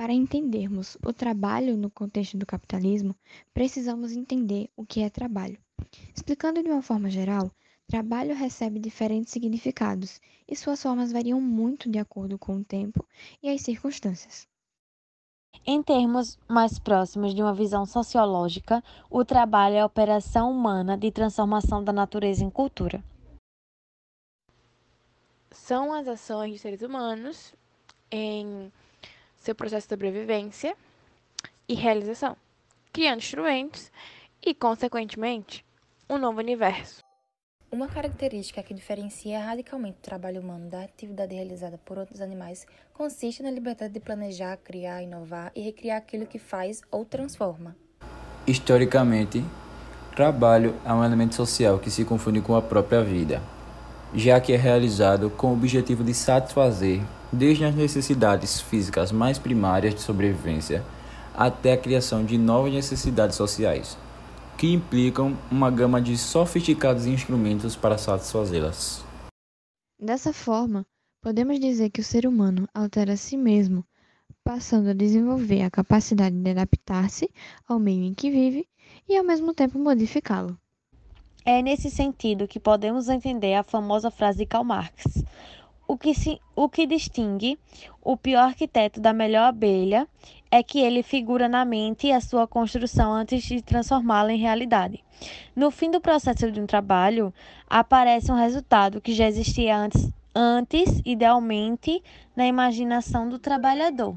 Para entendermos o trabalho no contexto do capitalismo, precisamos entender o que é trabalho. Explicando de uma forma geral, trabalho recebe diferentes significados e suas formas variam muito de acordo com o tempo e as circunstâncias. Em termos mais próximos de uma visão sociológica, o trabalho é a operação humana de transformação da natureza em cultura. São as ações de seres humanos em seu processo de sobrevivência e realização, criando instrumentos e, consequentemente, um novo universo. Uma característica que diferencia radicalmente o trabalho humano da atividade realizada por outros animais consiste na liberdade de planejar, criar, inovar e recriar aquilo que faz ou transforma. Historicamente, trabalho é um elemento social que se confunde com a própria vida, já que é realizado com o objetivo de satisfazer desde as necessidades físicas mais primárias de sobrevivência até a criação de novas necessidades sociais que implicam uma gama de sofisticados instrumentos para satisfazê-las. Dessa forma, podemos dizer que o ser humano altera a si mesmo, passando a desenvolver a capacidade de adaptar-se ao meio em que vive e, ao mesmo tempo, modificá-lo. É nesse sentido que podemos entender a famosa frase de Karl Marx: o que, se, o que distingue o pior arquiteto da melhor abelha é que ele figura na mente a sua construção antes de transformá-la em realidade. No fim do processo de um trabalho, aparece um resultado que já existia antes, antes idealmente, na imaginação do trabalhador.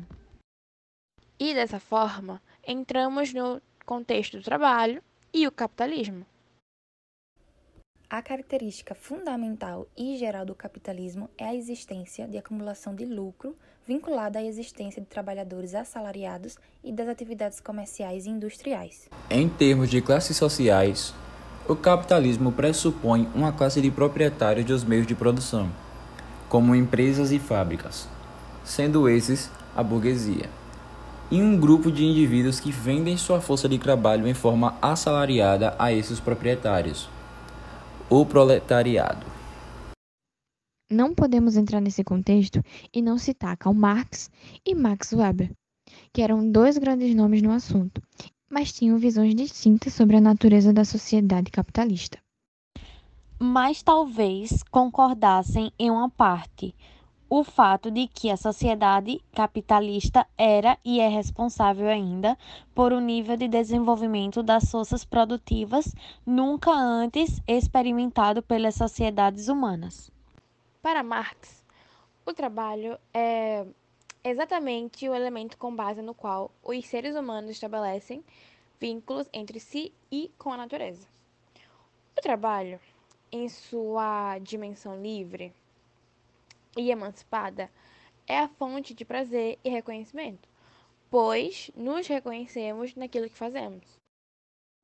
E dessa forma, entramos no contexto do trabalho e o capitalismo. A característica fundamental e geral do capitalismo é a existência de acumulação de lucro vinculada à existência de trabalhadores assalariados e das atividades comerciais e industriais. Em termos de classes sociais, o capitalismo pressupõe uma classe de proprietários dos meios de produção, como empresas e fábricas, sendo esses a burguesia, e um grupo de indivíduos que vendem sua força de trabalho em forma assalariada a esses proprietários o proletariado. Não podemos entrar nesse contexto e não citar Karl Marx e Max Weber, que eram dois grandes nomes no assunto, mas tinham visões distintas sobre a natureza da sociedade capitalista. Mas talvez concordassem em uma parte, o fato de que a sociedade capitalista era e é responsável ainda por um nível de desenvolvimento das forças produtivas nunca antes experimentado pelas sociedades humanas. Para Marx, o trabalho é exatamente o elemento com base no qual os seres humanos estabelecem vínculos entre si e com a natureza. O trabalho, em sua dimensão livre, e emancipada é a fonte de prazer e reconhecimento, pois nos reconhecemos naquilo que fazemos.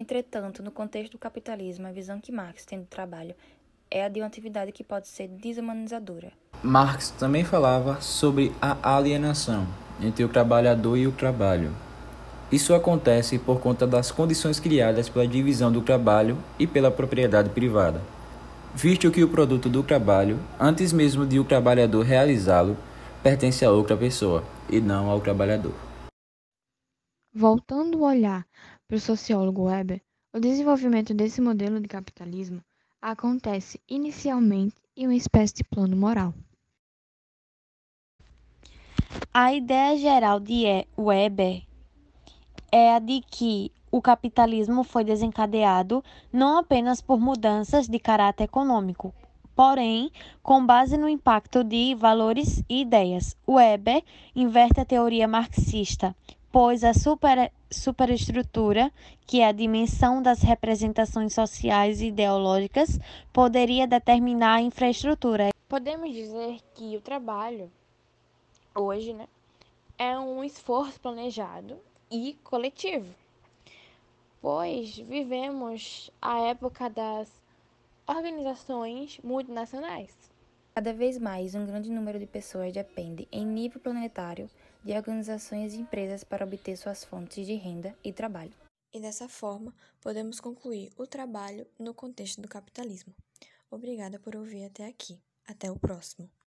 Entretanto, no contexto do capitalismo, a visão que Marx tem do trabalho é a de uma atividade que pode ser desumanizadora. Marx também falava sobre a alienação entre o trabalhador e o trabalho. Isso acontece por conta das condições criadas pela divisão do trabalho e pela propriedade privada visto que o produto do trabalho, antes mesmo de o trabalhador realizá-lo, pertence a outra pessoa e não ao trabalhador. Voltando o olhar para o sociólogo Weber, o desenvolvimento desse modelo de capitalismo acontece inicialmente em uma espécie de plano moral. A ideia geral de Weber é a de que o capitalismo foi desencadeado não apenas por mudanças de caráter econômico, porém, com base no impacto de valores e ideias. Weber inverte a teoria marxista, pois a super, superestrutura, que é a dimensão das representações sociais e ideológicas, poderia determinar a infraestrutura. Podemos dizer que o trabalho, hoje, né, é um esforço planejado e coletivo pois vivemos a época das organizações multinacionais. Cada vez mais, um grande número de pessoas depende, em nível planetário, de organizações e empresas para obter suas fontes de renda e trabalho. E dessa forma, podemos concluir o trabalho no contexto do capitalismo. Obrigada por ouvir até aqui. Até o próximo.